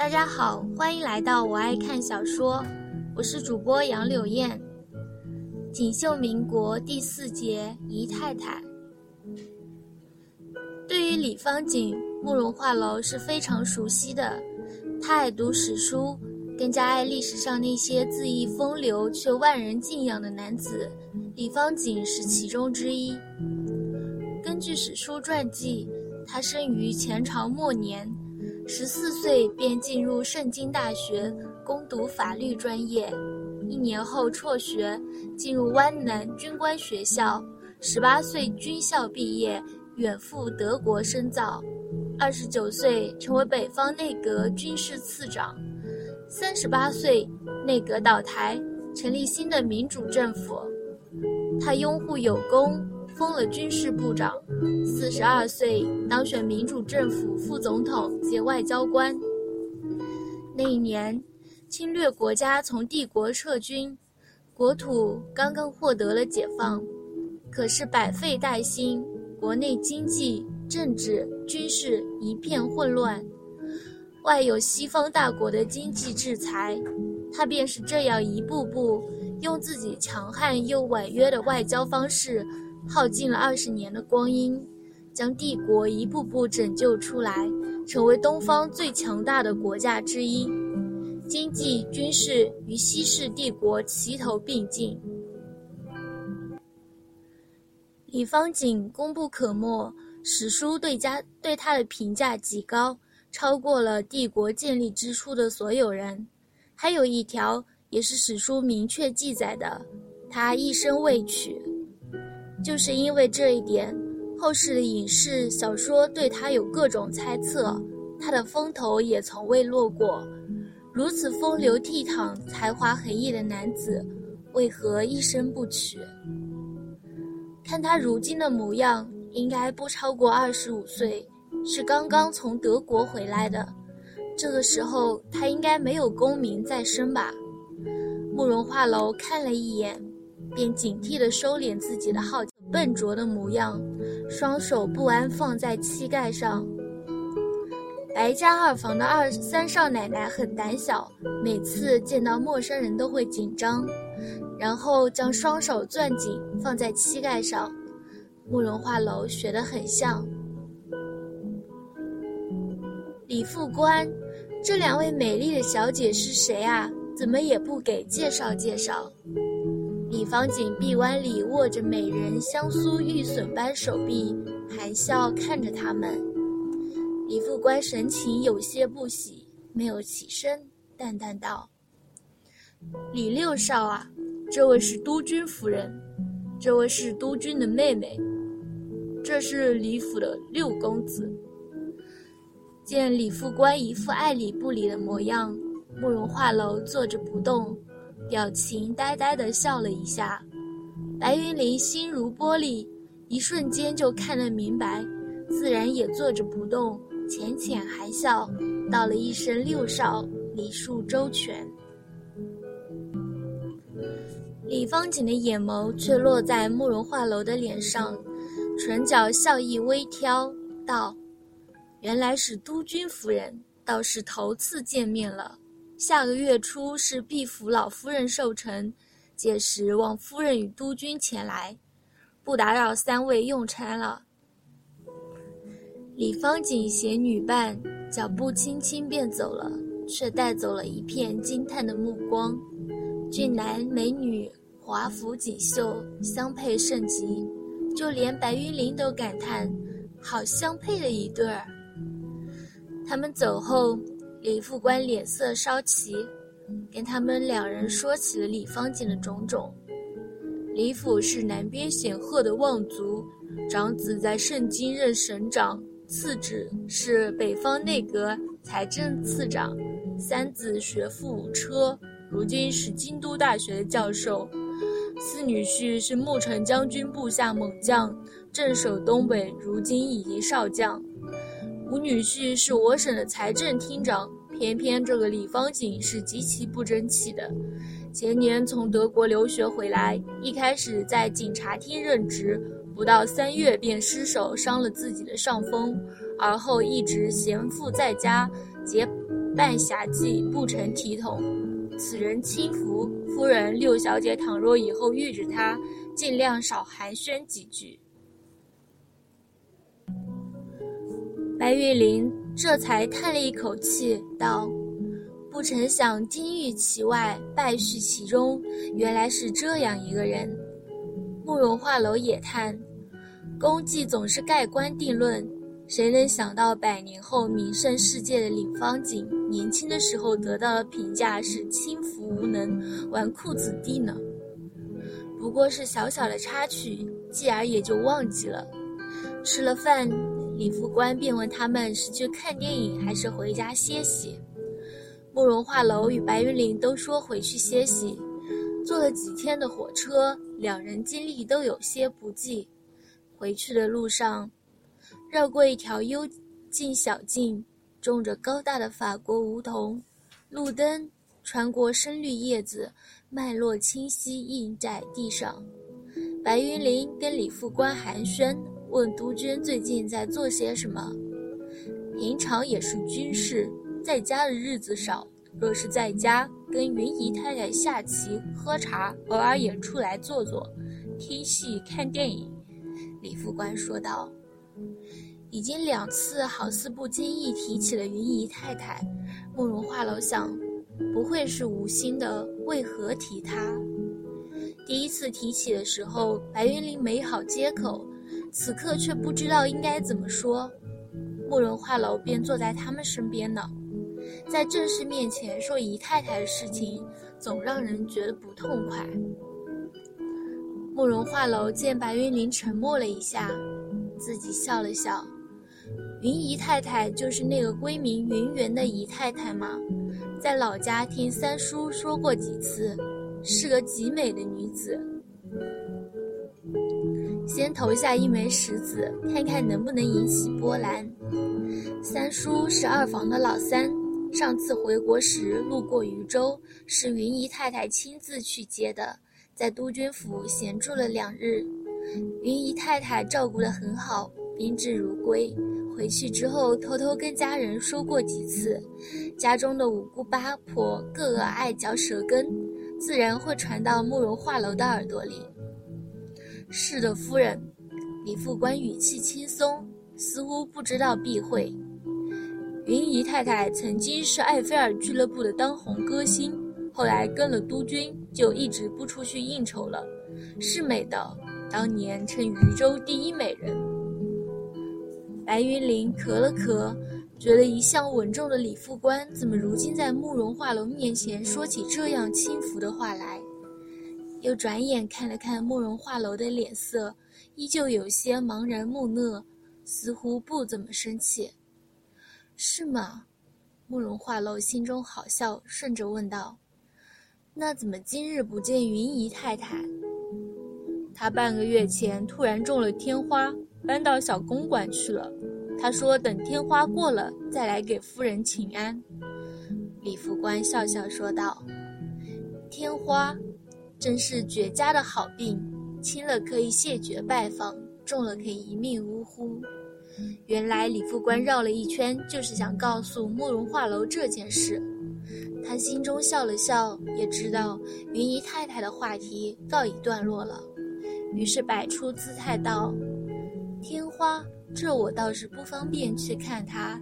大家好，欢迎来到我爱看小说，我是主播杨柳燕。锦绣民国第四节姨太太。对于李方景，慕容画楼是非常熟悉的。他爱读史书，更加爱历史上那些恣意风流却万人敬仰的男子。李方景是其中之一。根据史书传记，他生于前朝末年，十四岁便进入圣经大学攻读法律专业，一年后辍学，进入湾南军官学校，十八岁军校毕业。远赴德国深造，二十九岁成为北方内阁军事次长，三十八岁内阁倒台，成立新的民主政府。他拥护有功，封了军事部长。四十二岁当选民主政府副总统兼外交官。那一年，侵略国家从帝国撤军，国土刚刚获得了解放，可是百废待兴。国内经济、政治、军事一片混乱，外有西方大国的经济制裁，他便是这样一步步用自己强悍又婉约的外交方式，耗尽了二十年的光阴，将帝国一步步拯救出来，成为东方最强大的国家之一，经济、军事与西式帝国齐头并进。李方景功不可没，史书对家对他的评价极高，超过了帝国建立之初的所有人。还有一条也是史书明确记载的，他一生未娶。就是因为这一点，后世的影视小说对他有各种猜测，他的风头也从未落过。如此风流倜傥、才华横溢的男子，为何一生不娶？看他如今的模样，应该不超过二十五岁，是刚刚从德国回来的。这个时候，他应该没有功名在身吧？慕容画楼看了一眼，便警惕地收敛自己的好、笨拙的模样，双手不安放在膝盖上。白家二房的二三少奶奶很胆小，每次见到陌生人都会紧张。然后将双手攥紧，放在膝盖上。慕容画楼学得很像。李副官，这两位美丽的小姐是谁啊？怎么也不给介绍介绍？方景臂弯里握着美人香酥玉笋般手臂，含笑看着他们。李副官神情有些不喜，没有起身，淡淡道：“李六少啊。”这位是督军夫人，这位是督军的妹妹，这是李府的六公子。见李副官一副爱理不理的模样，慕容画楼坐着不动，表情呆呆地笑了一下。白云林心如玻璃，一瞬间就看得明白，自然也坐着不动，浅浅含笑，道了一声六少，礼数周全。李方景的眼眸却落在慕容画楼的脸上，唇角笑意微挑，道：“原来是督军夫人，倒是头次见面了。下个月初是毕府老夫人寿辰，届时望夫人与督军前来，不打扰三位用餐了。”李方景携女伴，脚步轻轻便走了，却带走了一片惊叹的目光。俊男美女。华服锦绣，相配甚极，就连白云林都感叹：“好相配的一对儿。”他们走后，李副官脸色稍齐，跟他们两人说起了李方景的种种。李府是南边显赫的望族，长子在盛京任省长，次子是北方内阁财政次长，三子学富五车，如今是京都大学的教授。四女婿是牧城将军部下猛将，镇守东北，如今已经少将。吴女婿是我省的财政厅长，偏偏这个李方景是极其不争气的。前年从德国留学回来，一开始在警察厅任职，不到三月便失手伤了自己的上风，而后一直闲赋在家，结伴侠妓，不成体统。此人轻浮，夫人六小姐倘若以后遇着他，尽量少寒暄几句。白玉玲这才叹了一口气，道：“不曾想金玉其外，败絮其中，原来是这样一个人。”慕容画楼也叹：“功绩总是盖棺定论，谁能想到百年后名声世界的李方锦，年轻的时候得到的评价是轻浮无能、纨绔子弟呢？不过是小小的插曲，继而也就忘记了。吃了饭。”李副官便问他们是去看电影还是回家歇息。慕容画楼与白云岭都说回去歇息。坐了几天的火车，两人精力都有些不济。回去的路上，绕过一条幽静小径，种着高大的法国梧桐，路灯穿过深绿叶子，脉络清晰映在地上。白云林跟李副官寒暄。问督军最近在做些什么？平常也是军事，在家的日子少。若是在家，跟云姨太太下棋、喝茶，偶尔也出来坐坐，听戏、看电影。李副官说道：“已经两次，好似不经意提起了云姨太太。”慕容画楼想，不会是无心的，为何提她？第一次提起的时候，白云林没好接口。此刻却不知道应该怎么说，慕容画楼便坐在他们身边呢，在正室面前说姨太太的事情，总让人觉得不痛快。慕容画楼见白云林沉默了一下，自己笑了笑：“云姨太太就是那个闺名云媛的姨太太吗？在老家听三叔说过几次，是个极美的女子。”先投下一枚石子，看看能不能引起波澜。三叔是二房的老三，上次回国时路过渝州，是云姨太太亲自去接的，在督军府闲住了两日，云姨太太照顾得很好，宾至如归。回去之后偷偷跟家人说过几次，家中的五姑八婆个个爱嚼舌根，自然会传到慕容画楼的耳朵里。是的，夫人。李副官语气轻松，似乎不知道避讳。云姨太太曾经是埃菲尔俱乐部的当红歌星，后来跟了督军，就一直不出去应酬了。是美的，当年称渝州第一美人。白云林咳了咳，觉得一向稳重的李副官怎么如今在慕容画龙面前说起这样轻浮的话来？又转眼看了看慕容画楼的脸色，依旧有些茫然木讷，似乎不怎么生气。是吗？慕容画楼心中好笑，顺着问道：“那怎么今日不见云姨太太？”她半个月前突然中了天花，搬到小公馆去了。她说等天花过了再来给夫人请安。李副官笑笑说道：“天花。”真是绝佳的好病，轻了可以谢绝拜访，重了可以一命呜呼。原来李副官绕了一圈，就是想告诉慕容画楼这件事。他心中笑了笑，也知道云姨太太的话题告一段落了，于是摆出姿态道：“天花，这我倒是不方便去看他，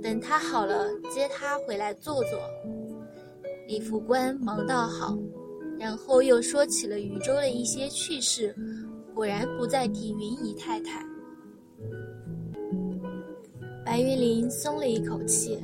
等他好了接他回来坐坐。”李副官忙道好。然后又说起了禹州的一些趣事，果然不再提云姨太太。白玉林松了一口气。